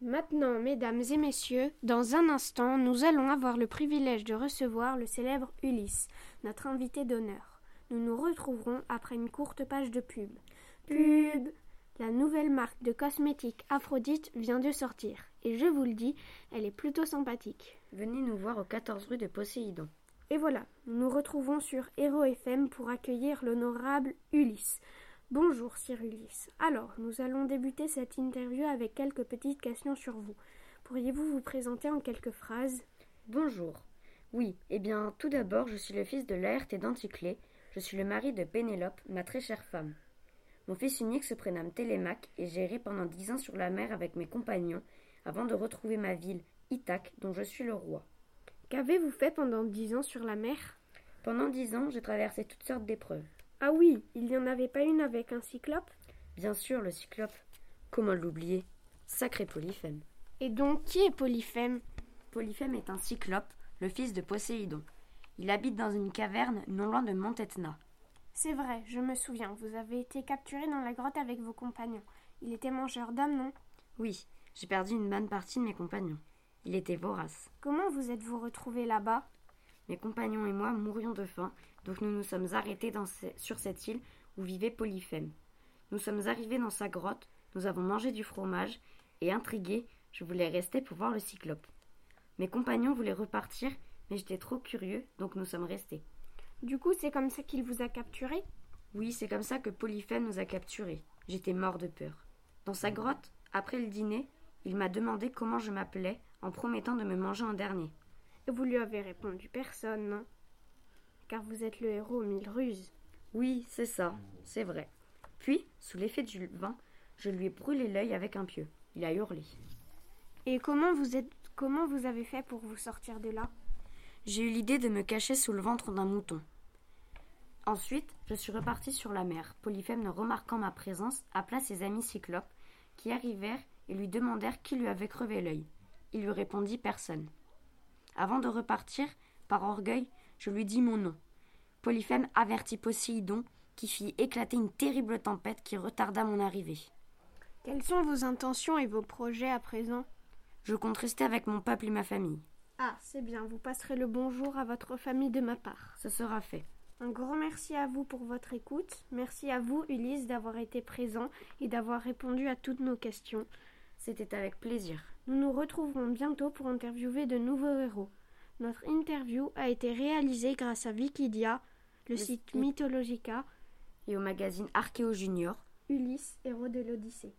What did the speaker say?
Maintenant, mesdames et messieurs, dans un instant, nous allons avoir le privilège de recevoir le célèbre Ulysse, notre invité d'honneur. Nous nous retrouverons après une courte page de pub. Pub La nouvelle marque de cosmétiques Aphrodite vient de sortir, et je vous le dis, elle est plutôt sympathique. Venez nous voir au 14 rue de Poséidon. Et voilà, nous nous retrouvons sur Hero FM pour accueillir l'honorable Ulysse. Bonjour, Ulysse. Alors, nous allons débuter cette interview avec quelques petites questions sur vous. Pourriez-vous vous présenter en quelques phrases? Bonjour. Oui, eh bien, tout d'abord, je suis le fils de Laerte et d'Anticlée. Je suis le mari de Pénélope, ma très chère femme. Mon fils unique se prénomme Télémaque et j'ai erré pendant dix ans sur la mer avec mes compagnons avant de retrouver ma ville, Ithaque, dont je suis le roi. Qu'avez-vous fait pendant dix ans sur la mer? Pendant dix ans, j'ai traversé toutes sortes d'épreuves. Ah oui, il n'y en avait pas une avec un cyclope? Bien sûr, le cyclope. Comment l'oublier? Sacré Polyphème. Et donc, qui est Polyphème? Polyphème est un cyclope, le fils de Poséidon. Il habite dans une caverne non loin de Mont Etna. C'est vrai, je me souviens, vous avez été capturé dans la grotte avec vos compagnons. Il était mangeur d'hommes, non? Oui, j'ai perdu une bonne partie de mes compagnons. Il était vorace. Comment vous êtes-vous retrouvé là-bas? Mes compagnons et moi mourions de faim donc nous nous sommes arrêtés sur cette île où vivait Polyphème. Nous sommes arrivés dans sa grotte, nous avons mangé du fromage, et intrigué, je voulais rester pour voir le cyclope. Mes compagnons voulaient repartir, mais j'étais trop curieux, donc nous sommes restés. Du coup, c'est comme ça qu'il vous a capturé Oui, c'est comme ça que Polyphème nous a capturés. J'étais mort de peur. Dans sa grotte, après le dîner, il m'a demandé comment je m'appelais, en promettant de me manger en dernier. Et vous lui avez répondu personne, non car vous êtes le héros aux mille ruses. Oui, c'est ça, c'est vrai. Puis, sous l'effet du vin, je lui ai brûlé l'œil avec un pieu. Il a hurlé. Et comment vous êtes comment vous avez fait pour vous sortir de là? J'ai eu l'idée de me cacher sous le ventre d'un mouton. Ensuite, je suis reparti sur la mer. Polyphème, ne remarquant ma présence, appela ses amis cyclopes, qui arrivèrent et lui demandèrent qui lui avait crevé l'œil. Il lui répondit personne. Avant de repartir, par orgueil, je lui dis mon nom. Polyphème avertit Poséidon, qui fit éclater une terrible tempête qui retarda mon arrivée. Quelles sont vos intentions et vos projets à présent? Je compte rester avec mon peuple et ma famille. Ah, c'est bien, vous passerez le bonjour à votre famille de ma part. Ce sera fait. Un grand merci à vous pour votre écoute. Merci à vous, Ulysse, d'avoir été présent et d'avoir répondu à toutes nos questions. C'était avec plaisir. Nous nous retrouverons bientôt pour interviewer de nouveaux héros. Notre interview a été réalisée grâce à Wikidia, le, site Mythologica et au magazine Archéo Junior, Ulysse, héros de l'Odyssée.